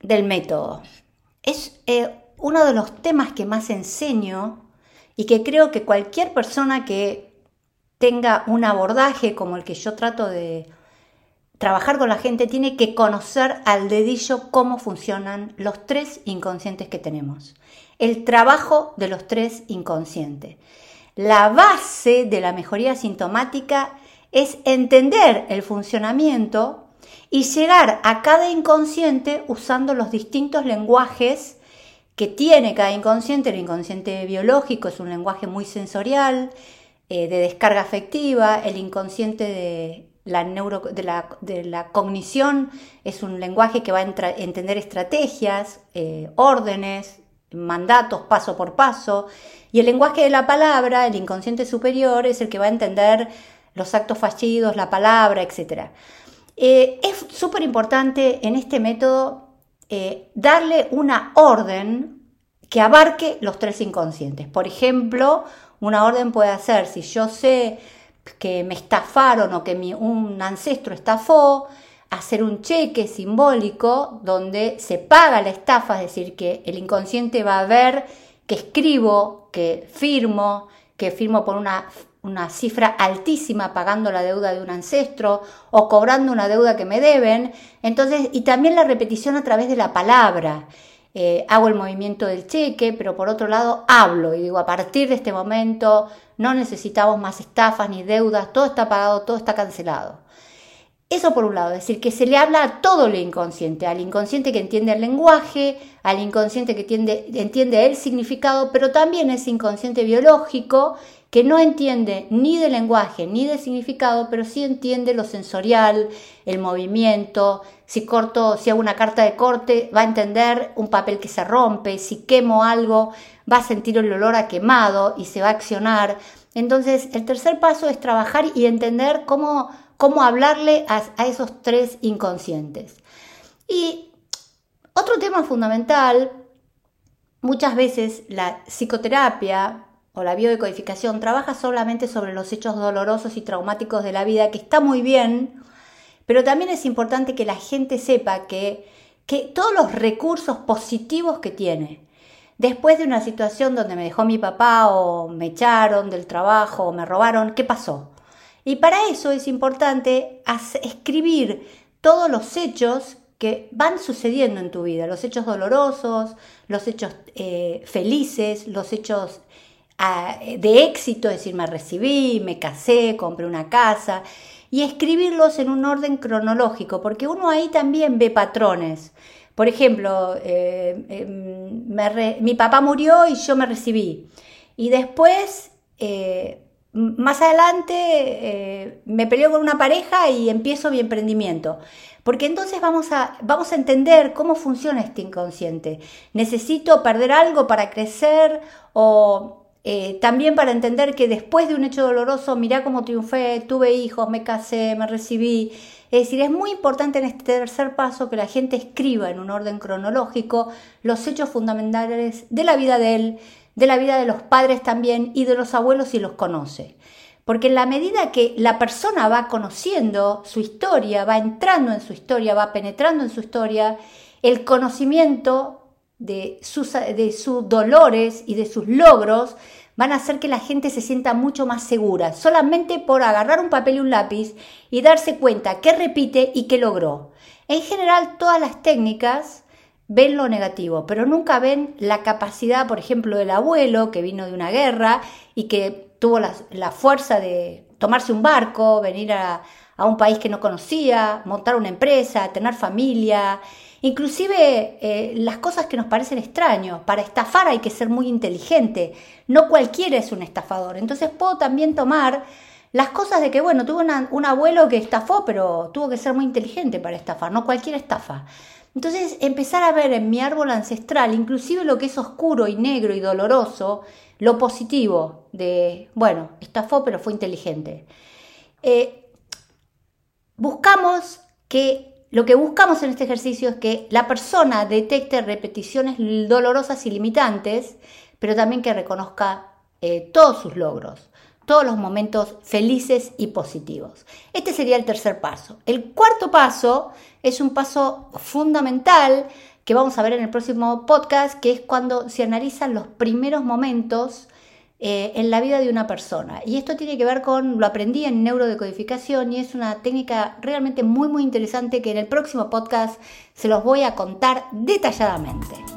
del método. Es eh, uno de los temas que más enseño y que creo que cualquier persona que tenga un abordaje como el que yo trato de trabajar con la gente tiene que conocer al dedillo cómo funcionan los tres inconscientes que tenemos. El trabajo de los tres inconscientes. La base de la mejoría sintomática es entender el funcionamiento y llegar a cada inconsciente usando los distintos lenguajes que tiene cada inconsciente. El inconsciente biológico es un lenguaje muy sensorial, eh, de descarga afectiva, el inconsciente de la, neuro, de, la, cognición es un lenguaje que va a entender estrategias, eh, órdenes, mandatos paso por paso, y el lenguaje de la palabra, el inconsciente superior, es el que va a entender los actos fallidos, la palabra, etc. Eh, es súper importante en este método darle una orden que abarque los tres inconscientes. Por ejemplo, una orden puede ser, si yo sé que me estafaron o que un ancestro estafó, hacer un cheque simbólico donde se paga la estafa, es decir, que el inconsciente va a ver que escribo, que firmo, que firmo por una, una cifra altísima pagando la deuda de un ancestro o cobrando una deuda que me deben. Entonces, y también la repetición a través de la palabra. Eh, hago el movimiento del cheque, pero por otro lado hablo y digo, a partir de este momento no necesitamos más estafas ni deudas, todo está pagado, todo está cancelado. Eso por un lado, es decir, que se le habla a todo lo inconsciente, al inconsciente que entiende el lenguaje, al inconsciente que entiende, el significado, pero también ese inconsciente biológico que no entiende ni de lenguaje ni de significado, pero sí entiende lo sensorial, el movimiento. Si corto, si hago una carta de corte, va a entender un papel que se rompe. Si quemo algo, va a sentir el olor a quemado y se va a accionar. Entonces, el tercer paso es trabajar y entender cómo, cómo hablarle a, a esos tres inconscientes. Y otro tema fundamental, muchas veces la psicoterapia o la biodecodificación trabaja solamente sobre los hechos dolorosos y traumáticos de la vida, que está muy bien, pero también es importante que la gente sepa que, que todos los recursos positivos que tiene, después de una situación donde me dejó mi papá o me echaron del trabajo o me robaron, ¿qué pasó? Y para eso es importante escribir todos los hechos que van sucediendo en tu vida, los hechos dolorosos, los hechos eh, felices, los hechos de éxito, es decir, me recibí, me casé, compré una casa, y escribirlos en un orden cronológico, porque uno ahí también ve patrones. Por ejemplo, eh, eh, mi papá murió y yo me recibí. Y después, eh, más adelante, me peleó con una pareja y empiezo mi emprendimiento. Porque entonces vamos a, vamos a entender cómo funciona este inconsciente. ¿Necesito perder algo para crecer? ¿O eh, también para entender que después de un hecho doloroso, mirá cómo triunfé, tuve hijos, me casé, me recibí. Es decir, es muy importante en este tercer paso que la gente escriba en un orden cronológico los hechos fundamentales de la vida de él, de la vida de los padres también y de los abuelos si los conoce. Porque en la medida que la persona va conociendo su historia, va entrando en su historia, va penetrando en su historia, el conocimiento de sus, de sus dolores y de sus logros van a hacer que la gente se sienta mucho más segura, solamente por agarrar un papel y un lápiz y darse cuenta qué repite y qué logró. En general, todas las técnicas ven lo negativo, pero nunca ven la capacidad, por ejemplo, del abuelo que vino de una guerra y que tuvo la, la fuerza de tomarse un barco, venir a, a un país que no conocía, montar una empresa, tener familia, Inclusive eh, las cosas que nos parecen extraños, para estafar hay que ser muy inteligente, no cualquiera es un estafador. Entonces puedo también tomar las cosas de que, bueno, tuve un abuelo que estafó, pero tuvo que ser muy inteligente para estafar, no cualquier estafa. Entonces empezar a ver en mi árbol ancestral, inclusive lo que es oscuro y negro y doloroso, lo positivo de, bueno, estafó pero fue inteligente. Eh, buscamos que lo que buscamos en este ejercicio es que la persona detecte repeticiones dolorosas y limitantes, pero también que reconozca eh, todos sus logros, todos los momentos felices y positivos. Este sería el tercer paso. El cuarto paso es un paso fundamental que vamos a ver en el próximo podcast, que es cuando se analizan los primeros momentos eh, en la vida de una persona. Y esto tiene que ver con, lo aprendí en neurodecodificación y es una técnica realmente muy muy interesante que en el próximo podcast se los voy a contar detalladamente.